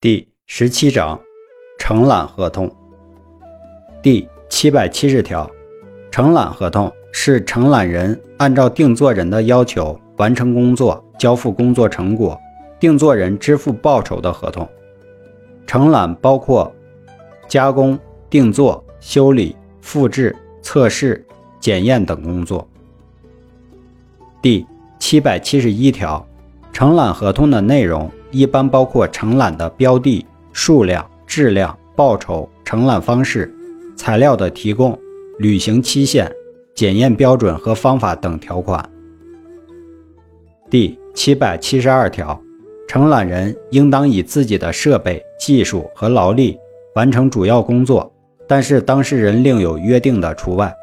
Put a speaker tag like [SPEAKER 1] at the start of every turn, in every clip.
[SPEAKER 1] 第十七章承揽合同第七百七十条，承揽合同是承揽人按照定作人的要求完成工作、交付工作成果，定作人支付报酬的合同。承揽包括加工、定做、修理、复制、测试、检验等工作。第七百七十一条，承揽合同的内容。一般包括承揽的标的、数量、质量、报酬、承揽方式、材料的提供、履行期限、检验标准和方法等条款。第七百七十二条，承揽人应当以自己的设备、技术和劳力完成主要工作，但是当事人另有约定的除外。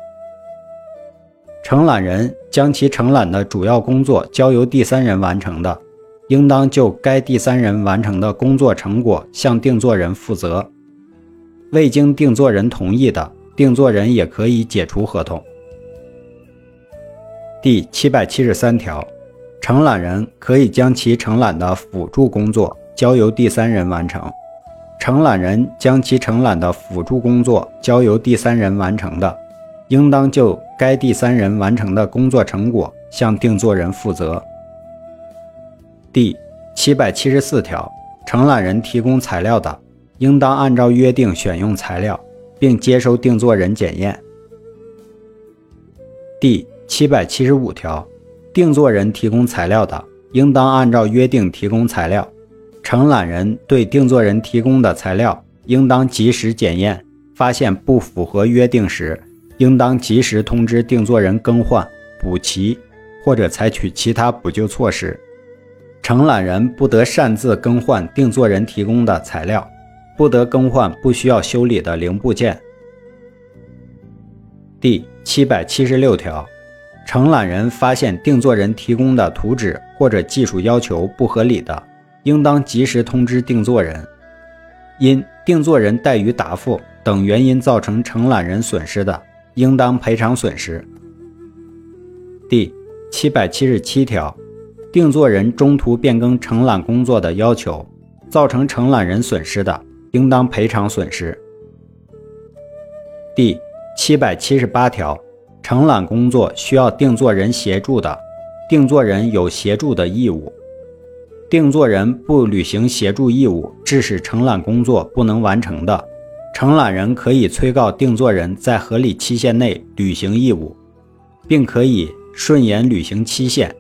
[SPEAKER 1] 承揽人将其承揽的主要工作交由第三人完成的。应当就该第三人完成的工作成果向定作人负责。未经定作人同意的，定作人也可以解除合同。第七百七十三条，承揽人可以将其承揽的辅助工作交由第三人完成。承揽人将其承揽的辅助工作交由第三人完成的，应当就该第三人完成的工作成果向定作人负责。第七百七十四条，承揽人提供材料的，应当按照约定选用材料，并接受定作人检验。第七百七十五条，定作人提供材料的，应当按照约定提供材料。承揽人对定作人提供的材料，应当及时检验，发现不符合约定时，应当及时通知定作人更换、补齐或者采取其他补救措施。承揽人不得擅自更换定作人提供的材料，不得更换不需要修理的零部件。第七百七十六条，承揽人发现定作人提供的图纸或者技术要求不合理的，应当及时通知定作人。因定作人怠于答复等原因造成承揽人损失的，应当赔偿损失。第七百七十七条。定作人中途变更承揽工作的要求，造成承揽人损失的，应当赔偿损失。第七百七十八条，承揽工作需要定作人协助的，定作人有协助的义务。定作人不履行协助义务，致使承揽工作不能完成的，承揽人可以催告定作人在合理期限内履行义务，并可以顺延履行期限。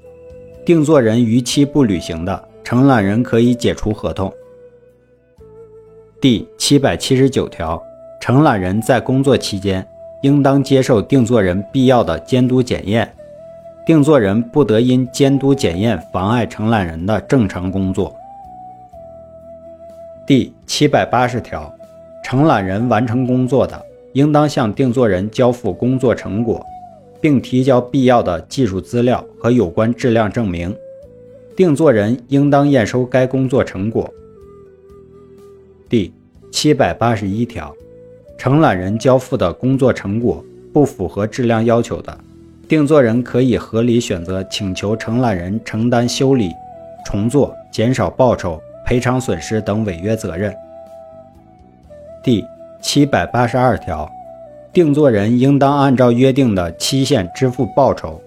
[SPEAKER 1] 定作人逾期不履行的，承揽人可以解除合同。第七百七十九条，承揽人在工作期间，应当接受定作人必要的监督检验，定作人不得因监督检验妨碍承揽人的正常工作。第七百八十条，承揽人完成工作的，应当向定作人交付工作成果。并提交必要的技术资料和有关质量证明，定作人应当验收该工作成果。第七百八十一条，承揽人交付的工作成果不符合质量要求的，定作人可以合理选择请求承揽人承担修理、重做、减少报酬、赔偿损失等违约责任。第七百八十二条。定作人应当按照约定的期限支付报酬。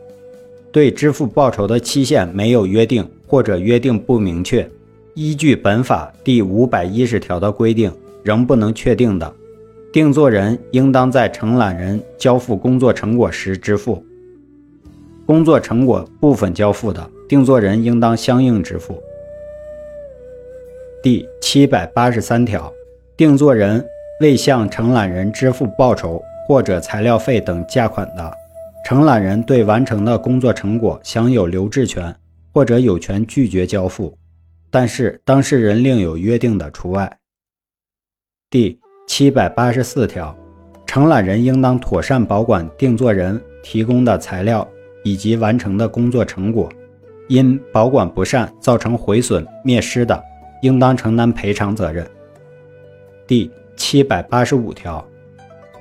[SPEAKER 1] 对支付报酬的期限没有约定或者约定不明确，依据本法第五百一十条的规定仍不能确定的，定作人应当在承揽人交付工作成果时支付。工作成果部分交付的，定作人应当相应支付。第七百八十三条，定作人未向承揽人支付报酬。或者材料费等价款的，承揽人对完成的工作成果享有留置权，或者有权拒绝交付，但是当事人另有约定的除外。第七百八十四条，承揽人应当妥善保管定作人提供的材料以及完成的工作成果，因保管不善造成毁损灭失的，应当承担赔偿责任。第七百八十五条。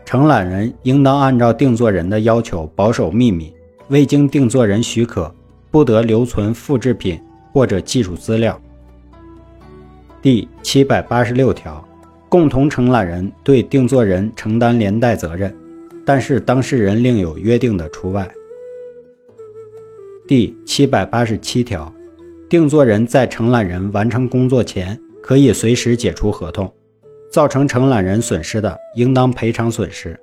[SPEAKER 1] 承揽人应当按照定作人的要求保守秘密，未经定作人许可，不得留存复制品或者技术资料。第七百八十六条，共同承揽人对定作人承担连带责任，但是当事人另有约定的除外。第七百八十七条，定作人在承揽人完成工作前，可以随时解除合同，造成承揽人损失的，应当赔偿损失。